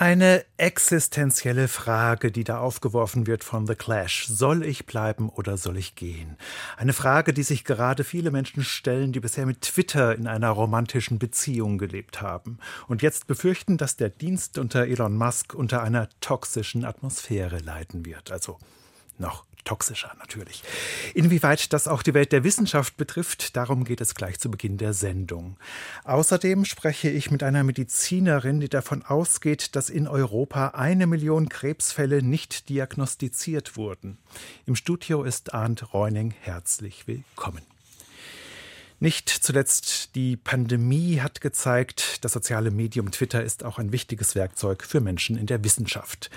Eine existenzielle Frage, die da aufgeworfen wird von The Clash. Soll ich bleiben oder soll ich gehen? Eine Frage, die sich gerade viele Menschen stellen, die bisher mit Twitter in einer romantischen Beziehung gelebt haben und jetzt befürchten, dass der Dienst unter Elon Musk unter einer toxischen Atmosphäre leiden wird. Also noch toxischer natürlich. Inwieweit das auch die Welt der Wissenschaft betrifft, darum geht es gleich zu Beginn der Sendung. Außerdem spreche ich mit einer Medizinerin, die davon ausgeht, dass in Europa eine Million Krebsfälle nicht diagnostiziert wurden. Im Studio ist Arndt Reuning herzlich willkommen. Nicht zuletzt die Pandemie hat gezeigt, das soziale Medium Twitter ist auch ein wichtiges Werkzeug für Menschen in der Wissenschaft.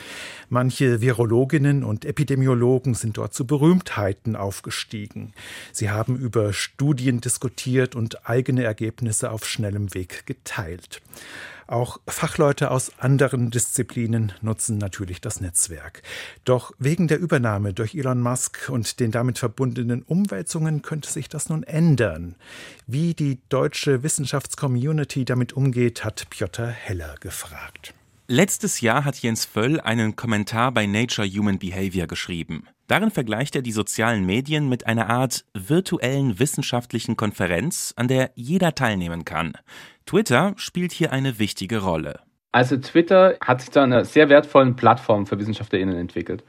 Manche Virologinnen und Epidemiologen sind dort zu Berühmtheiten aufgestiegen. Sie haben über Studien diskutiert und eigene Ergebnisse auf schnellem Weg geteilt. Auch Fachleute aus anderen Disziplinen nutzen natürlich das Netzwerk. Doch wegen der Übernahme durch Elon Musk und den damit verbundenen Umwälzungen könnte sich das nun ändern. Wie die deutsche Wissenschaftscommunity damit umgeht, hat Piotr Heller gefragt. Letztes Jahr hat Jens Völl einen Kommentar bei Nature Human Behavior geschrieben. Darin vergleicht er die sozialen Medien mit einer Art virtuellen wissenschaftlichen Konferenz, an der jeder teilnehmen kann. Twitter spielt hier eine wichtige Rolle. Also Twitter hat sich zu einer sehr wertvollen Plattform für WissenschaftlerInnen entwickelt.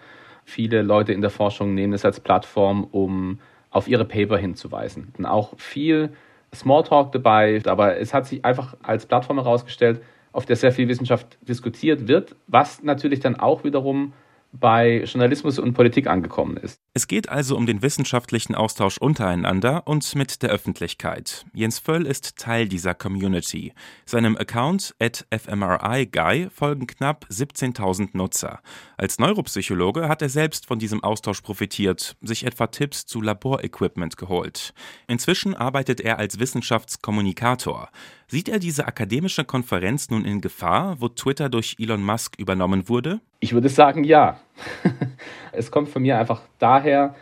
Viele Leute in der Forschung nehmen es als Plattform, um auf ihre Paper hinzuweisen. Und auch viel Smalltalk dabei, aber es hat sich einfach als Plattform herausgestellt, auf der sehr viel Wissenschaft diskutiert wird, was natürlich dann auch wiederum bei Journalismus und Politik angekommen ist. Es geht also um den wissenschaftlichen Austausch untereinander und mit der Öffentlichkeit. Jens Völl ist Teil dieser Community. Seinem Account at fMRI folgen knapp 17.000 Nutzer. Als Neuropsychologe hat er selbst von diesem Austausch profitiert, sich etwa Tipps zu Laborequipment geholt. Inzwischen arbeitet er als Wissenschaftskommunikator. Sieht er diese akademische Konferenz nun in Gefahr, wo Twitter durch Elon Musk übernommen wurde? Ich würde sagen, ja. es kommt von mir einfach daher,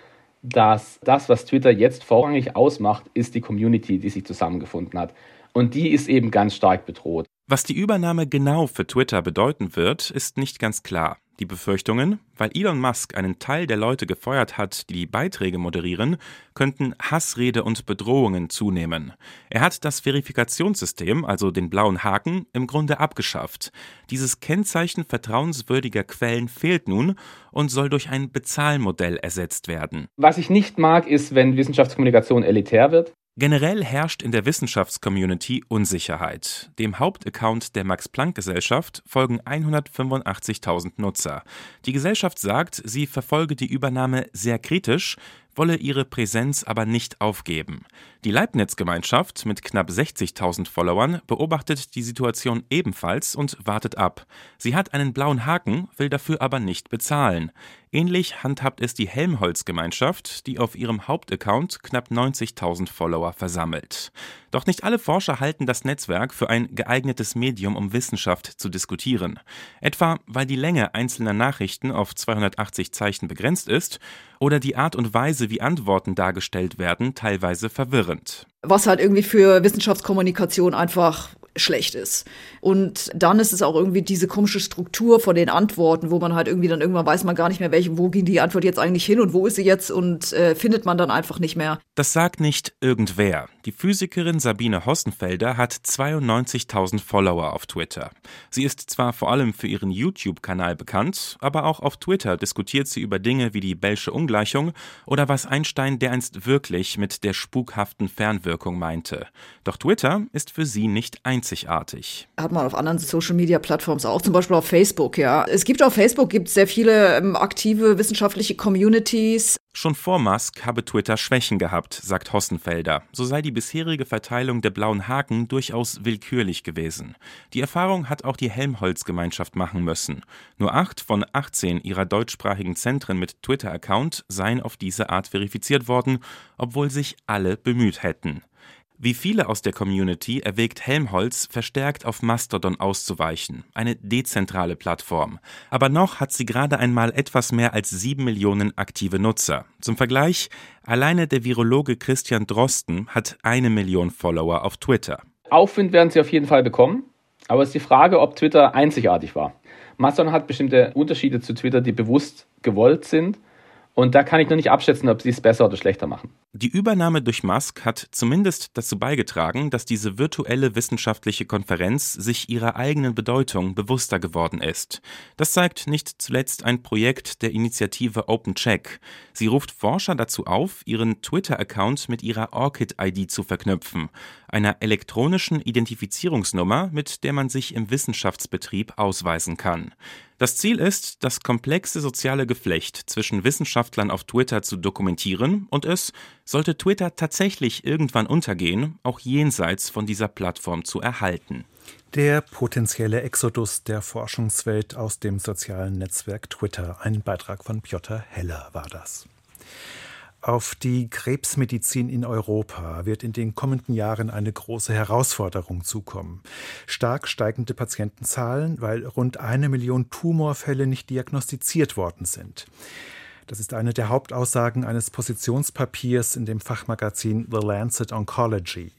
dass das, was Twitter jetzt vorrangig ausmacht, ist die Community, die sich zusammengefunden hat. Und die ist eben ganz stark bedroht. Was die Übernahme genau für Twitter bedeuten wird, ist nicht ganz klar. Die Befürchtungen, weil Elon Musk einen Teil der Leute gefeuert hat, die die Beiträge moderieren, könnten Hassrede und Bedrohungen zunehmen. Er hat das Verifikationssystem, also den blauen Haken, im Grunde abgeschafft. Dieses Kennzeichen vertrauenswürdiger Quellen fehlt nun und soll durch ein Bezahlmodell ersetzt werden. Was ich nicht mag, ist, wenn Wissenschaftskommunikation elitär wird. Generell herrscht in der Wissenschaftscommunity Unsicherheit. Dem Hauptaccount der Max-Planck-Gesellschaft folgen 185.000 Nutzer. Die Gesellschaft sagt, sie verfolge die Übernahme sehr kritisch, wolle ihre Präsenz aber nicht aufgeben. Die Leibniz-Gemeinschaft mit knapp 60.000 Followern beobachtet die Situation ebenfalls und wartet ab. Sie hat einen blauen Haken, will dafür aber nicht bezahlen. Ähnlich handhabt es die Helmholtz-Gemeinschaft, die auf ihrem Hauptaccount knapp 90.000 Follower versammelt. Doch nicht alle Forscher halten das Netzwerk für ein geeignetes Medium, um Wissenschaft zu diskutieren. Etwa weil die Länge einzelner Nachrichten auf 280 Zeichen begrenzt ist oder die Art und Weise, wie Antworten dargestellt werden, teilweise verwirrend. Was halt irgendwie für Wissenschaftskommunikation einfach schlecht ist. Und dann ist es auch irgendwie diese komische Struktur von den Antworten, wo man halt irgendwie dann irgendwann weiß man gar nicht mehr, welche, wo ging die Antwort jetzt eigentlich hin und wo ist sie jetzt und äh, findet man dann einfach nicht mehr. Das sagt nicht irgendwer. Die Physikerin Sabine Hossenfelder hat 92.000 Follower auf Twitter. Sie ist zwar vor allem für ihren YouTube-Kanal bekannt, aber auch auf Twitter diskutiert sie über Dinge wie die Bellsche Ungleichung oder was Einstein dereinst wirklich mit der spukhaften Fernwirkung meinte. Doch Twitter ist für sie nicht ein einzigartig. Hat man auf anderen Social-Media-Plattformen auch, zum Beispiel auf Facebook, ja. Es gibt auf Facebook gibt sehr viele ähm, aktive wissenschaftliche Communities. Schon vor Musk habe Twitter Schwächen gehabt, sagt Hossenfelder. So sei die bisherige Verteilung der blauen Haken durchaus willkürlich gewesen. Die Erfahrung hat auch die Helmholtz-Gemeinschaft machen müssen. Nur acht von 18 ihrer deutschsprachigen Zentren mit Twitter-Account seien auf diese Art verifiziert worden, obwohl sich alle bemüht hätten. Wie viele aus der Community erwägt Helmholtz, verstärkt auf Mastodon auszuweichen, eine dezentrale Plattform. Aber noch hat sie gerade einmal etwas mehr als sieben Millionen aktive Nutzer. Zum Vergleich, alleine der Virologe Christian Drosten hat eine Million Follower auf Twitter. Aufwind werden sie auf jeden Fall bekommen, aber es ist die Frage, ob Twitter einzigartig war. Mastodon hat bestimmte Unterschiede zu Twitter, die bewusst gewollt sind. Und da kann ich noch nicht abschätzen, ob sie es besser oder schlechter machen. Die Übernahme durch Musk hat zumindest dazu beigetragen, dass diese virtuelle wissenschaftliche Konferenz sich ihrer eigenen Bedeutung bewusster geworden ist. Das zeigt nicht zuletzt ein Projekt der Initiative OpenCheck. Sie ruft Forscher dazu auf, ihren Twitter-Account mit ihrer ORCID-ID zu verknüpfen, einer elektronischen Identifizierungsnummer, mit der man sich im Wissenschaftsbetrieb ausweisen kann. Das Ziel ist, das komplexe soziale Geflecht zwischen Wissenschaftlern auf Twitter zu dokumentieren und es sollte Twitter tatsächlich irgendwann untergehen, auch jenseits von dieser Plattform zu erhalten. Der potenzielle Exodus der Forschungswelt aus dem sozialen Netzwerk Twitter. Ein Beitrag von Piotr Heller war das. Auf die Krebsmedizin in Europa wird in den kommenden Jahren eine große Herausforderung zukommen. Stark steigende Patientenzahlen, weil rund eine Million Tumorfälle nicht diagnostiziert worden sind. Das ist eine der Hauptaussagen eines Positionspapiers in dem Fachmagazin The Lancet Oncology.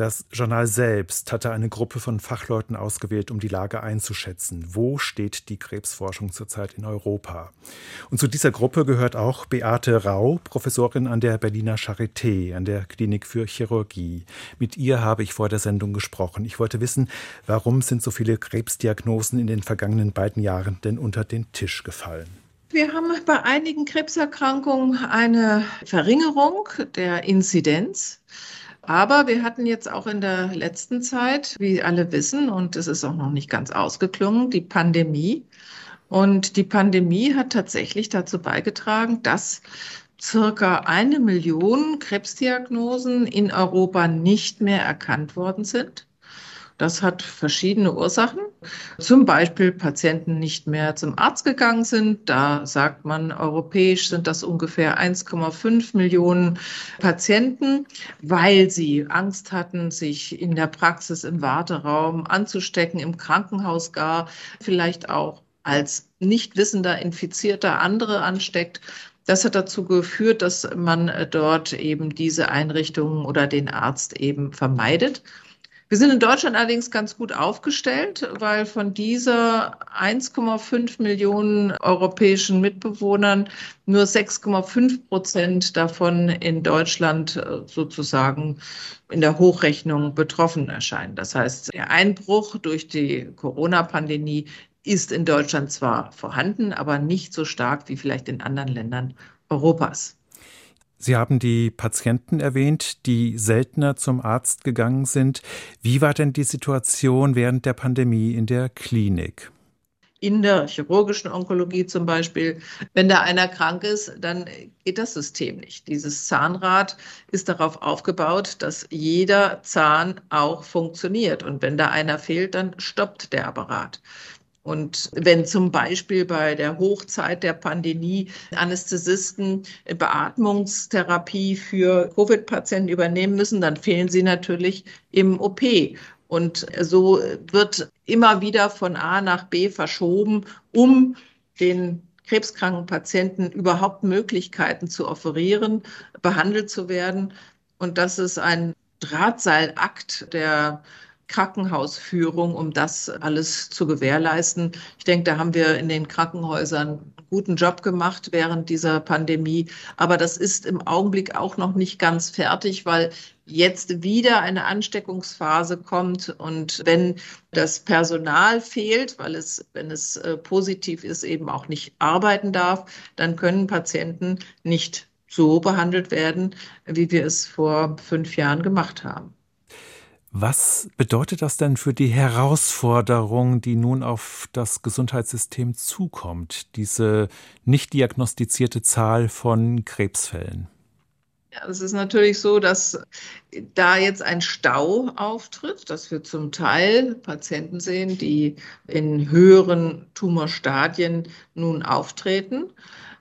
Das Journal selbst hatte eine Gruppe von Fachleuten ausgewählt, um die Lage einzuschätzen. Wo steht die Krebsforschung zurzeit in Europa? Und zu dieser Gruppe gehört auch Beate Rau, Professorin an der Berliner Charité, an der Klinik für Chirurgie. Mit ihr habe ich vor der Sendung gesprochen. Ich wollte wissen, warum sind so viele Krebsdiagnosen in den vergangenen beiden Jahren denn unter den Tisch gefallen? Wir haben bei einigen Krebserkrankungen eine Verringerung der Inzidenz. Aber wir hatten jetzt auch in der letzten Zeit, wie alle wissen, und es ist auch noch nicht ganz ausgeklungen, die Pandemie. Und die Pandemie hat tatsächlich dazu beigetragen, dass circa eine Million Krebsdiagnosen in Europa nicht mehr erkannt worden sind. Das hat verschiedene Ursachen. Zum Beispiel Patienten nicht mehr zum Arzt gegangen sind. Da sagt man, europäisch sind das ungefähr 1,5 Millionen Patienten, weil sie Angst hatten, sich in der Praxis im Warteraum anzustecken, im Krankenhaus gar, vielleicht auch als nicht wissender Infizierter andere ansteckt. Das hat dazu geführt, dass man dort eben diese Einrichtungen oder den Arzt eben vermeidet. Wir sind in Deutschland allerdings ganz gut aufgestellt, weil von dieser 1,5 Millionen europäischen Mitbewohnern nur 6,5 Prozent davon in Deutschland äh, sozusagen in der Hochrechnung betroffen erscheinen. Das heißt, der Einbruch durch die Corona-Pandemie ist in Deutschland zwar vorhanden, aber nicht so stark wie vielleicht in anderen Ländern Europas. Sie haben die Patienten erwähnt, die seltener zum Arzt gegangen sind. Wie war denn die Situation während der Pandemie in der Klinik? in der chirurgischen Onkologie zum Beispiel, wenn da einer krank ist, dann geht das System nicht. Dieses Zahnrad ist darauf aufgebaut, dass jeder Zahn auch funktioniert. Und wenn da einer fehlt, dann stoppt der Apparat. Und wenn zum Beispiel bei der Hochzeit der Pandemie Anästhesisten Beatmungstherapie für Covid-Patienten übernehmen müssen, dann fehlen sie natürlich im OP. Und so wird immer wieder von A nach B verschoben, um den krebskranken Patienten überhaupt Möglichkeiten zu offerieren, behandelt zu werden. Und das ist ein Drahtseilakt der Krankenhausführung, um das alles zu gewährleisten. Ich denke, da haben wir in den Krankenhäusern einen guten Job gemacht während dieser Pandemie. Aber das ist im Augenblick auch noch nicht ganz fertig, weil jetzt wieder eine Ansteckungsphase kommt und wenn das Personal fehlt, weil es, wenn es äh, positiv ist, eben auch nicht arbeiten darf, dann können Patienten nicht so behandelt werden, wie wir es vor fünf Jahren gemacht haben. Was bedeutet das denn für die Herausforderung, die nun auf das Gesundheitssystem zukommt, diese nicht diagnostizierte Zahl von Krebsfällen? Ja, es ist natürlich so, dass da jetzt ein Stau auftritt, dass wir zum Teil Patienten sehen, die in höheren Tumorstadien nun auftreten.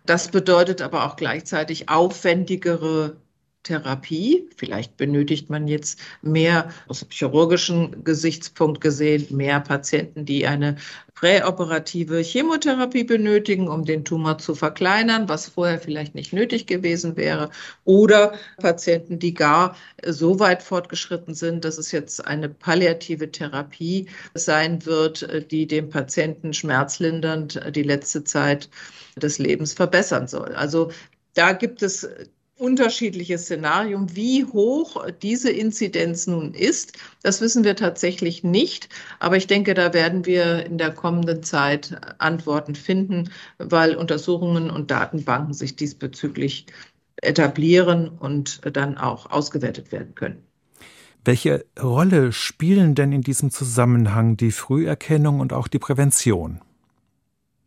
Das bedeutet aber auch gleichzeitig aufwendigere Therapie. Vielleicht benötigt man jetzt mehr aus dem chirurgischen Gesichtspunkt gesehen, mehr Patienten, die eine präoperative Chemotherapie benötigen, um den Tumor zu verkleinern, was vorher vielleicht nicht nötig gewesen wäre. Oder Patienten, die gar so weit fortgeschritten sind, dass es jetzt eine palliative Therapie sein wird, die dem Patienten schmerzlindernd die letzte Zeit des Lebens verbessern soll. Also da gibt es unterschiedliches Szenarium. Wie hoch diese Inzidenz nun ist, das wissen wir tatsächlich nicht. Aber ich denke, da werden wir in der kommenden Zeit Antworten finden, weil Untersuchungen und Datenbanken sich diesbezüglich etablieren und dann auch ausgewertet werden können. Welche Rolle spielen denn in diesem Zusammenhang die Früherkennung und auch die Prävention?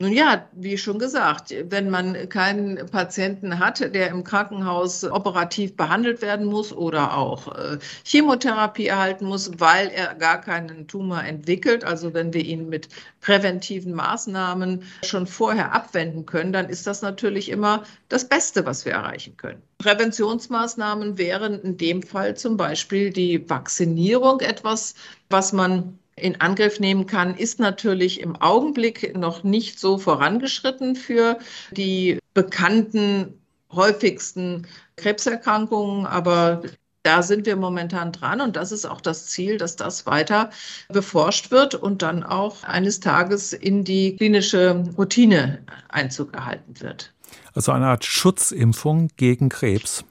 Nun ja, wie schon gesagt, wenn man keinen Patienten hat, der im Krankenhaus operativ behandelt werden muss oder auch äh, Chemotherapie erhalten muss, weil er gar keinen Tumor entwickelt, also wenn wir ihn mit präventiven Maßnahmen schon vorher abwenden können, dann ist das natürlich immer das Beste, was wir erreichen können. Präventionsmaßnahmen wären in dem Fall zum Beispiel die Vaccinierung etwas, was man in Angriff nehmen kann, ist natürlich im Augenblick noch nicht so vorangeschritten für die bekannten häufigsten Krebserkrankungen, aber da sind wir momentan dran und das ist auch das Ziel, dass das weiter beforscht wird und dann auch eines Tages in die klinische Routine Einzug erhalten wird. Also eine Art Schutzimpfung gegen Krebs.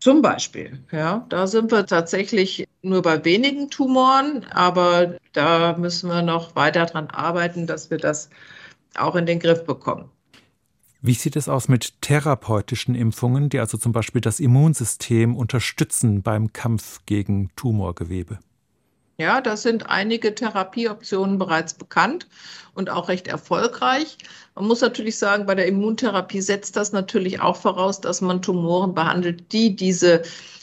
Zum Beispiel, ja, da sind wir tatsächlich nur bei wenigen Tumoren, aber da müssen wir noch weiter dran arbeiten, dass wir das auch in den Griff bekommen. Wie sieht es aus mit therapeutischen Impfungen, die also zum Beispiel das Immunsystem unterstützen beim Kampf gegen Tumorgewebe? Ja, da sind einige Therapieoptionen bereits bekannt und auch recht erfolgreich. Man muss natürlich sagen, bei der Immuntherapie setzt das natürlich auch voraus, dass man Tumoren behandelt, die diese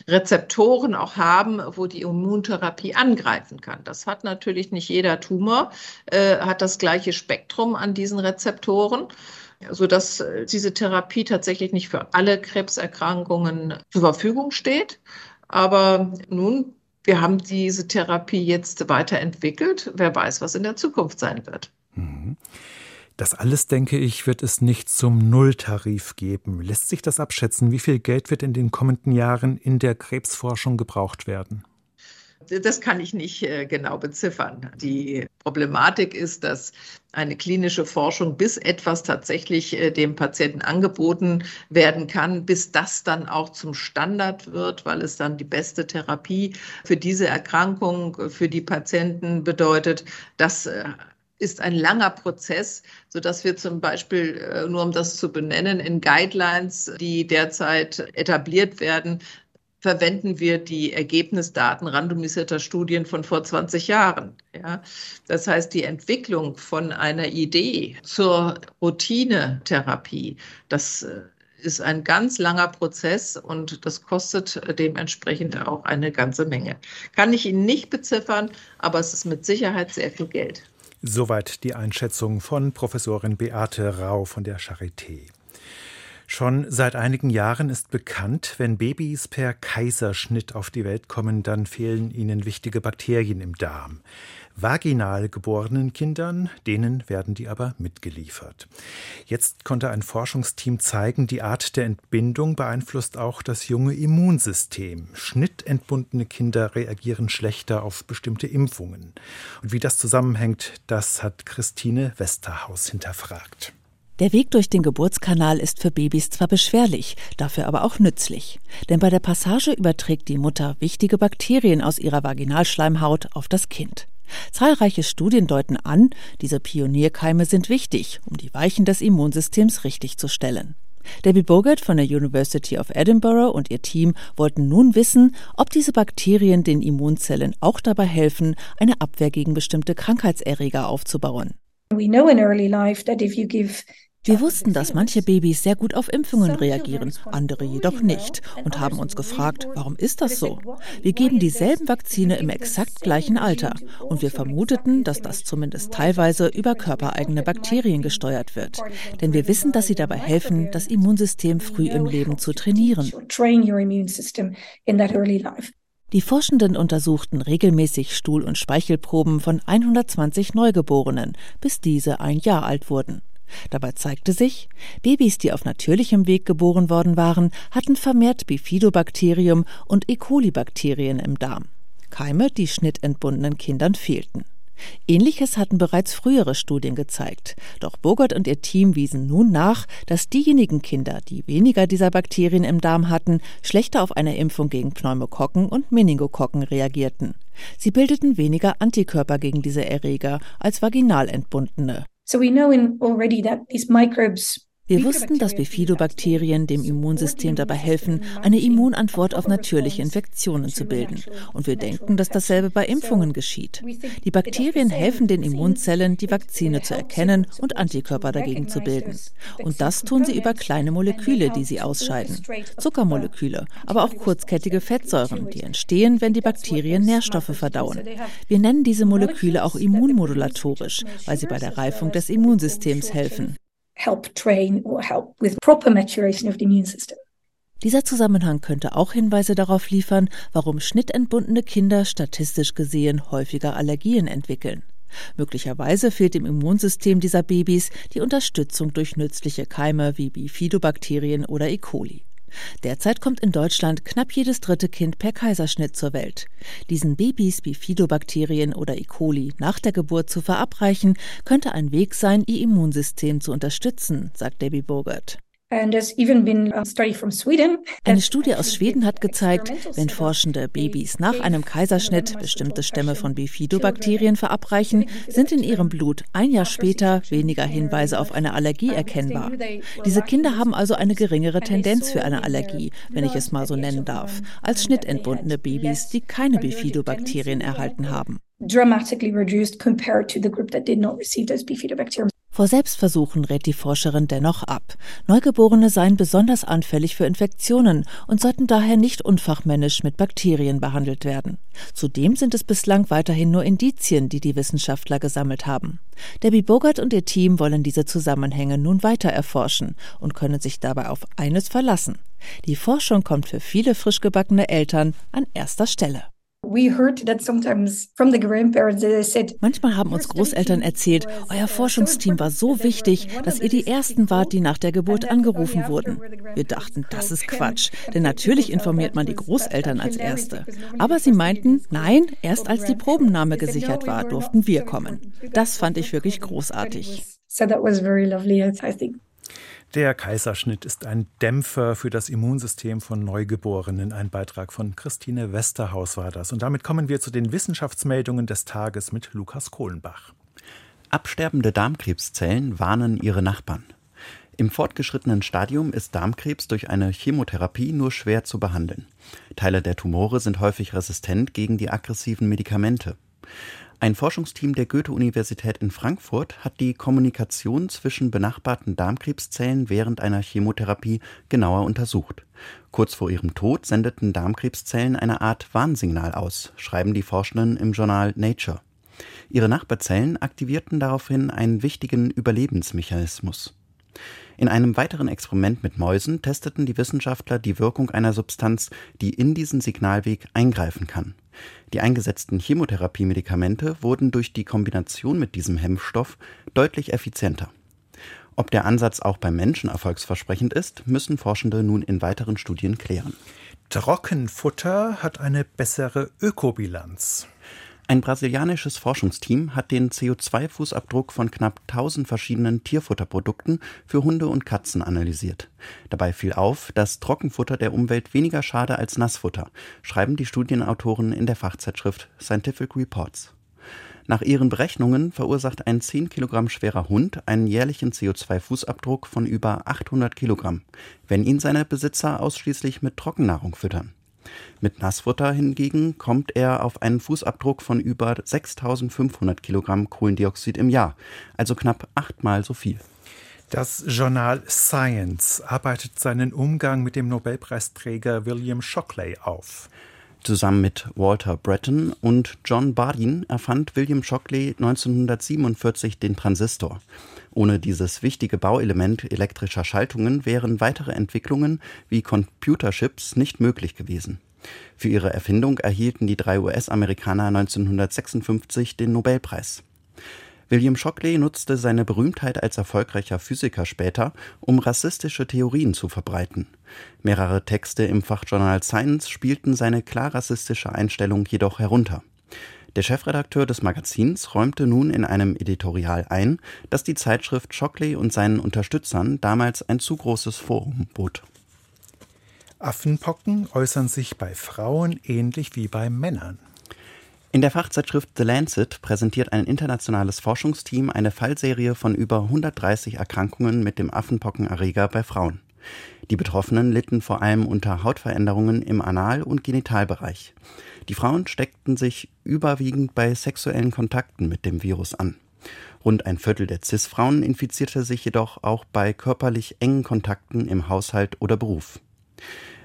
Rezeptoren auch haben, wo die Immuntherapie angreifen kann. Das hat natürlich nicht jeder Tumor, äh, hat das gleiche Spektrum an diesen Rezeptoren sodass äh, diese Therapie tatsächlich nicht für alle Krebserkrankungen zur Verfügung steht. Aber nun wir haben diese Therapie jetzt weiterentwickelt. Wer weiß, was in der Zukunft sein wird. Mhm. Das alles, denke ich, wird es nicht zum Nulltarif geben. Lässt sich das abschätzen? Wie viel Geld wird in den kommenden Jahren in der Krebsforschung gebraucht werden? das kann ich nicht äh, genau beziffern. Die Problematik ist, dass eine klinische Forschung, bis etwas tatsächlich äh, dem Patienten angeboten werden kann, bis das dann auch zum Standard wird, weil es dann die beste Therapie für diese Erkrankung für die Patienten bedeutet, das äh, ist ein langer Prozess, so dass wir zum Beispiel, nur um das zu benennen, in Guidelines, die derzeit etabliert werden, verwenden wir die Ergebnisdaten randomisierter Studien von vor 20 Jahren. Ja? Das heißt, die Entwicklung von einer Idee zur Routinetherapie, das äh, ist ein ganz langer Prozess und das kostet dementsprechend auch eine ganze Menge. Kann ich Ihnen nicht beziffern, aber es ist mit Sicherheit sehr viel Geld. Soweit die Einschätzung von Professorin Beate Rau von der Charité. Schon seit einigen Jahren ist bekannt, wenn Babys per Kaiserschnitt auf die Welt kommen, dann fehlen ihnen wichtige Bakterien im Darm. Vaginal geborenen Kindern, denen werden die aber mitgeliefert. Jetzt konnte ein Forschungsteam zeigen, die Art der Entbindung beeinflusst auch das junge Immunsystem. Schnittentbundene Kinder reagieren schlechter auf bestimmte Impfungen. Und wie das zusammenhängt, das hat Christine Westerhaus hinterfragt. Der Weg durch den Geburtskanal ist für Babys zwar beschwerlich, dafür aber auch nützlich. Denn bei der Passage überträgt die Mutter wichtige Bakterien aus ihrer Vaginalschleimhaut auf das Kind. Zahlreiche Studien deuten an, diese Pionierkeime sind wichtig, um die Weichen des Immunsystems richtig zu stellen. Debbie Bogart von der University of Edinburgh und ihr Team wollten nun wissen, ob diese Bakterien den Immunzellen auch dabei helfen, eine Abwehr gegen bestimmte Krankheitserreger aufzubauen. We know in early life that if you give wir wussten, dass manche Babys sehr gut auf Impfungen reagieren, andere jedoch nicht und haben uns gefragt, warum ist das so? Wir geben dieselben Vakzine im exakt gleichen Alter und wir vermuteten, dass das zumindest teilweise über körpereigene Bakterien gesteuert wird. Denn wir wissen, dass sie dabei helfen, das Immunsystem früh im Leben zu trainieren. Die Forschenden untersuchten regelmäßig Stuhl- und Speichelproben von 120 Neugeborenen, bis diese ein Jahr alt wurden. Dabei zeigte sich, Babys, die auf natürlichem Weg geboren worden waren, hatten vermehrt Bifidobakterium und E. coli-Bakterien im Darm. Keime, die schnittentbundenen Kindern fehlten. Ähnliches hatten bereits frühere Studien gezeigt. Doch Bogart und ihr Team wiesen nun nach, dass diejenigen Kinder, die weniger dieser Bakterien im Darm hatten, schlechter auf eine Impfung gegen Pneumokokken und Meningokokken reagierten. Sie bildeten weniger Antikörper gegen diese Erreger als vaginal entbundene. So we know in already that these microbes wir wussten, dass Bifidobakterien dem Immunsystem dabei helfen, eine Immunantwort auf natürliche Infektionen zu bilden. Und wir denken, dass dasselbe bei Impfungen geschieht. Die Bakterien helfen den Immunzellen, die Vakzine zu erkennen und Antikörper dagegen zu bilden. Und das tun sie über kleine Moleküle, die sie ausscheiden. Zuckermoleküle, aber auch kurzkettige Fettsäuren, die entstehen, wenn die Bakterien Nährstoffe verdauen. Wir nennen diese Moleküle auch immunmodulatorisch, weil sie bei der Reifung des Immunsystems helfen help train or help with proper maturation of the immune system. Dieser Zusammenhang könnte auch Hinweise darauf liefern, warum schnittentbundene Kinder statistisch gesehen häufiger Allergien entwickeln. Möglicherweise fehlt im Immunsystem dieser Babys die Unterstützung durch nützliche Keime wie Bifidobakterien oder E. coli. Derzeit kommt in Deutschland knapp jedes dritte Kind per Kaiserschnitt zur Welt. Diesen Babys Bifidobakterien oder E. coli nach der Geburt zu verabreichen, könnte ein Weg sein, ihr Immunsystem zu unterstützen, sagt Debbie Bogert. Eine Studie aus Schweden hat gezeigt, wenn Forschende Babys nach einem Kaiserschnitt bestimmte Stämme von Bifidobakterien verabreichen, sind in ihrem Blut ein Jahr später weniger Hinweise auf eine Allergie erkennbar. Diese Kinder haben also eine geringere Tendenz für eine Allergie, wenn ich es mal so nennen darf, als schnittentbundene Babys, die keine Bifidobakterien erhalten haben. Dramatically reduced compared to the group that did not receive those bifidobacterium. Vor Selbstversuchen rät die Forscherin dennoch ab. Neugeborene seien besonders anfällig für Infektionen und sollten daher nicht unfachmännisch mit Bakterien behandelt werden. Zudem sind es bislang weiterhin nur Indizien, die die Wissenschaftler gesammelt haben. Debbie Bogart und ihr Team wollen diese Zusammenhänge nun weiter erforschen und können sich dabei auf eines verlassen. Die Forschung kommt für viele frischgebackene Eltern an erster Stelle. Manchmal haben uns Großeltern erzählt, euer Forschungsteam war so wichtig, dass ihr die Ersten wart, die nach der Geburt angerufen wurden. Wir dachten, das ist Quatsch, denn natürlich informiert man die Großeltern als Erste. Aber sie meinten, nein, erst als die Probennahme gesichert war, durften wir kommen. Das fand ich wirklich großartig. So that was very lovely, I think. Der Kaiserschnitt ist ein Dämpfer für das Immunsystem von Neugeborenen. Ein Beitrag von Christine Westerhaus war das. Und damit kommen wir zu den Wissenschaftsmeldungen des Tages mit Lukas Kohlenbach. Absterbende Darmkrebszellen warnen ihre Nachbarn. Im fortgeschrittenen Stadium ist Darmkrebs durch eine Chemotherapie nur schwer zu behandeln. Teile der Tumore sind häufig resistent gegen die aggressiven Medikamente. Ein Forschungsteam der Goethe-Universität in Frankfurt hat die Kommunikation zwischen benachbarten Darmkrebszellen während einer Chemotherapie genauer untersucht. Kurz vor ihrem Tod sendeten Darmkrebszellen eine Art Warnsignal aus, schreiben die Forschenden im Journal Nature. Ihre Nachbarzellen aktivierten daraufhin einen wichtigen Überlebensmechanismus. In einem weiteren Experiment mit Mäusen testeten die Wissenschaftler die Wirkung einer Substanz, die in diesen Signalweg eingreifen kann. Die eingesetzten Chemotherapiemedikamente wurden durch die Kombination mit diesem Hemmstoff deutlich effizienter. Ob der Ansatz auch beim Menschen erfolgsversprechend ist, müssen Forschende nun in weiteren Studien klären. Trockenfutter hat eine bessere Ökobilanz. Ein brasilianisches Forschungsteam hat den CO2-Fußabdruck von knapp 1000 verschiedenen Tierfutterprodukten für Hunde und Katzen analysiert. Dabei fiel auf, dass Trockenfutter der Umwelt weniger schade als Nassfutter, schreiben die Studienautoren in der Fachzeitschrift Scientific Reports. Nach ihren Berechnungen verursacht ein 10 Kilogramm schwerer Hund einen jährlichen CO2-Fußabdruck von über 800 Kilogramm, wenn ihn seine Besitzer ausschließlich mit Trockennahrung füttern. Mit Nassfutter hingegen kommt er auf einen Fußabdruck von über 6500 Kilogramm Kohlendioxid im Jahr, also knapp achtmal so viel. Das Journal Science arbeitet seinen Umgang mit dem Nobelpreisträger William Shockley auf. Zusammen mit Walter Breton und John Bardeen erfand William Shockley 1947 den Transistor. Ohne dieses wichtige Bauelement elektrischer Schaltungen wären weitere Entwicklungen wie Computerchips nicht möglich gewesen. Für ihre Erfindung erhielten die drei US-Amerikaner 1956 den Nobelpreis. William Shockley nutzte seine Berühmtheit als erfolgreicher Physiker später, um rassistische Theorien zu verbreiten. Mehrere Texte im Fachjournal Science spielten seine klar rassistische Einstellung jedoch herunter. Der Chefredakteur des Magazins räumte nun in einem Editorial ein, dass die Zeitschrift Shockley und seinen Unterstützern damals ein zu großes Forum bot. Affenpocken äußern sich bei Frauen ähnlich wie bei Männern. In der Fachzeitschrift The Lancet präsentiert ein internationales Forschungsteam eine Fallserie von über 130 Erkrankungen mit dem Affenpockenerreger bei Frauen. Die Betroffenen litten vor allem unter Hautveränderungen im Anal- und Genitalbereich. Die Frauen steckten sich überwiegend bei sexuellen Kontakten mit dem Virus an. Rund ein Viertel der CIS-Frauen infizierte sich jedoch auch bei körperlich engen Kontakten im Haushalt oder Beruf.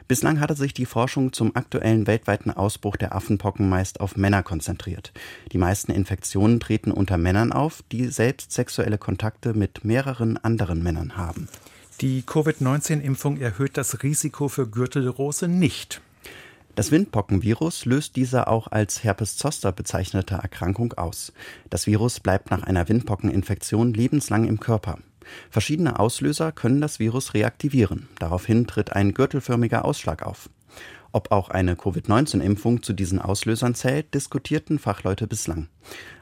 Bislang hatte sich die Forschung zum aktuellen weltweiten Ausbruch der Affenpocken meist auf Männer konzentriert. Die meisten Infektionen treten unter Männern auf, die selbst sexuelle Kontakte mit mehreren anderen Männern haben. Die Covid-19-Impfung erhöht das Risiko für Gürtelrose nicht. Das Windpockenvirus löst diese auch als Herpes zoster bezeichnete Erkrankung aus. Das Virus bleibt nach einer Windpockeninfektion lebenslang im Körper. Verschiedene Auslöser können das Virus reaktivieren. Daraufhin tritt ein gürtelförmiger Ausschlag auf. Ob auch eine Covid-19-Impfung zu diesen Auslösern zählt, diskutierten Fachleute bislang.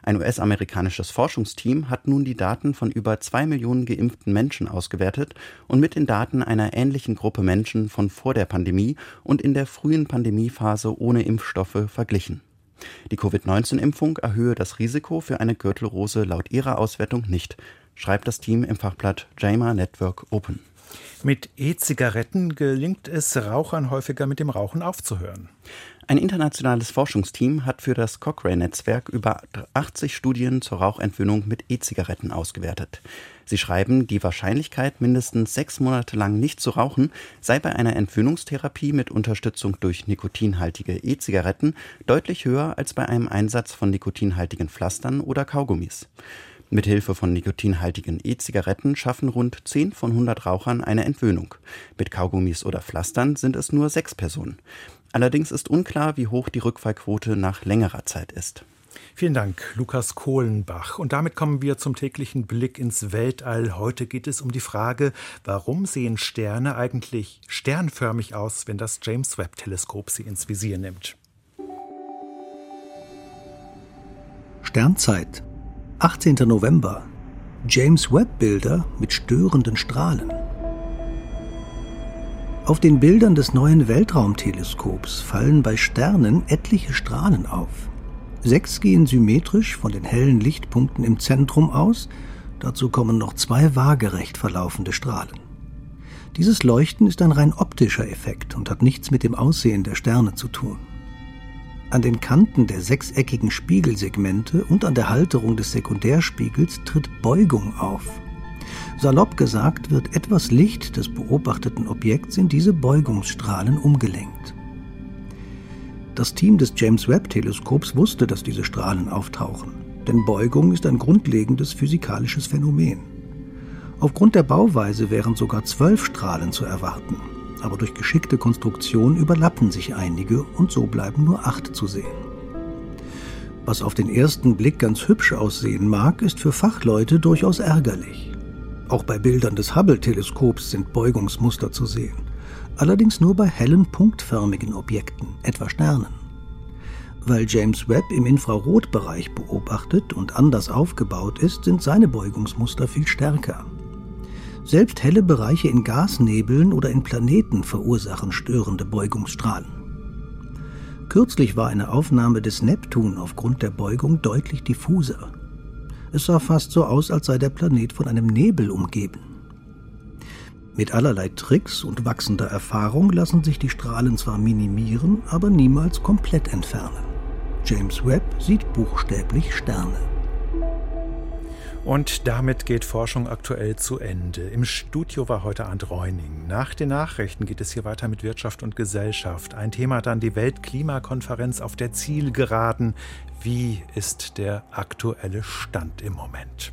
Ein US-amerikanisches Forschungsteam hat nun die Daten von über zwei Millionen geimpften Menschen ausgewertet und mit den Daten einer ähnlichen Gruppe Menschen von vor der Pandemie und in der frühen Pandemiephase ohne Impfstoffe verglichen. Die Covid-19-Impfung erhöhe das Risiko für eine Gürtelrose laut ihrer Auswertung nicht schreibt das Team im Fachblatt JAMA Network Open. Mit E-Zigaretten gelingt es Rauchern häufiger mit dem Rauchen aufzuhören. Ein internationales Forschungsteam hat für das Cochrane-Netzwerk über 80 Studien zur Rauchentwöhnung mit E-Zigaretten ausgewertet. Sie schreiben, die Wahrscheinlichkeit, mindestens sechs Monate lang nicht zu rauchen, sei bei einer Entwöhnungstherapie mit Unterstützung durch nikotinhaltige E-Zigaretten deutlich höher als bei einem Einsatz von nikotinhaltigen Pflastern oder Kaugummis. Mithilfe von nikotinhaltigen E-Zigaretten schaffen rund 10 von 100 Rauchern eine Entwöhnung. Mit Kaugummis oder Pflastern sind es nur sechs Personen. Allerdings ist unklar, wie hoch die Rückfallquote nach längerer Zeit ist. Vielen Dank, Lukas Kohlenbach. Und damit kommen wir zum täglichen Blick ins Weltall. Heute geht es um die Frage, warum sehen Sterne eigentlich sternförmig aus, wenn das James Webb Teleskop sie ins Visier nimmt? Sternzeit 18. November. James Webb-Bilder mit störenden Strahlen. Auf den Bildern des neuen Weltraumteleskops fallen bei Sternen etliche Strahlen auf. Sechs gehen symmetrisch von den hellen Lichtpunkten im Zentrum aus, dazu kommen noch zwei waagerecht verlaufende Strahlen. Dieses Leuchten ist ein rein optischer Effekt und hat nichts mit dem Aussehen der Sterne zu tun. An den Kanten der sechseckigen Spiegelsegmente und an der Halterung des Sekundärspiegels tritt Beugung auf. Salopp gesagt wird etwas Licht des beobachteten Objekts in diese Beugungsstrahlen umgelenkt. Das Team des James Webb Teleskops wusste, dass diese Strahlen auftauchen, denn Beugung ist ein grundlegendes physikalisches Phänomen. Aufgrund der Bauweise wären sogar zwölf Strahlen zu erwarten aber durch geschickte Konstruktion überlappen sich einige und so bleiben nur acht zu sehen. Was auf den ersten Blick ganz hübsch aussehen mag, ist für Fachleute durchaus ärgerlich. Auch bei Bildern des Hubble-Teleskops sind Beugungsmuster zu sehen, allerdings nur bei hellen punktförmigen Objekten, etwa Sternen. Weil James Webb im Infrarotbereich beobachtet und anders aufgebaut ist, sind seine Beugungsmuster viel stärker. Selbst helle Bereiche in Gasnebeln oder in Planeten verursachen störende Beugungsstrahlen. Kürzlich war eine Aufnahme des Neptun aufgrund der Beugung deutlich diffuser. Es sah fast so aus, als sei der Planet von einem Nebel umgeben. Mit allerlei Tricks und wachsender Erfahrung lassen sich die Strahlen zwar minimieren, aber niemals komplett entfernen. James Webb sieht buchstäblich Sterne. Und damit geht Forschung aktuell zu Ende. Im Studio war heute Arndt Reuning. Nach den Nachrichten geht es hier weiter mit Wirtschaft und Gesellschaft. Ein Thema dann die Weltklimakonferenz auf der Zielgeraden. Wie ist der aktuelle Stand im Moment?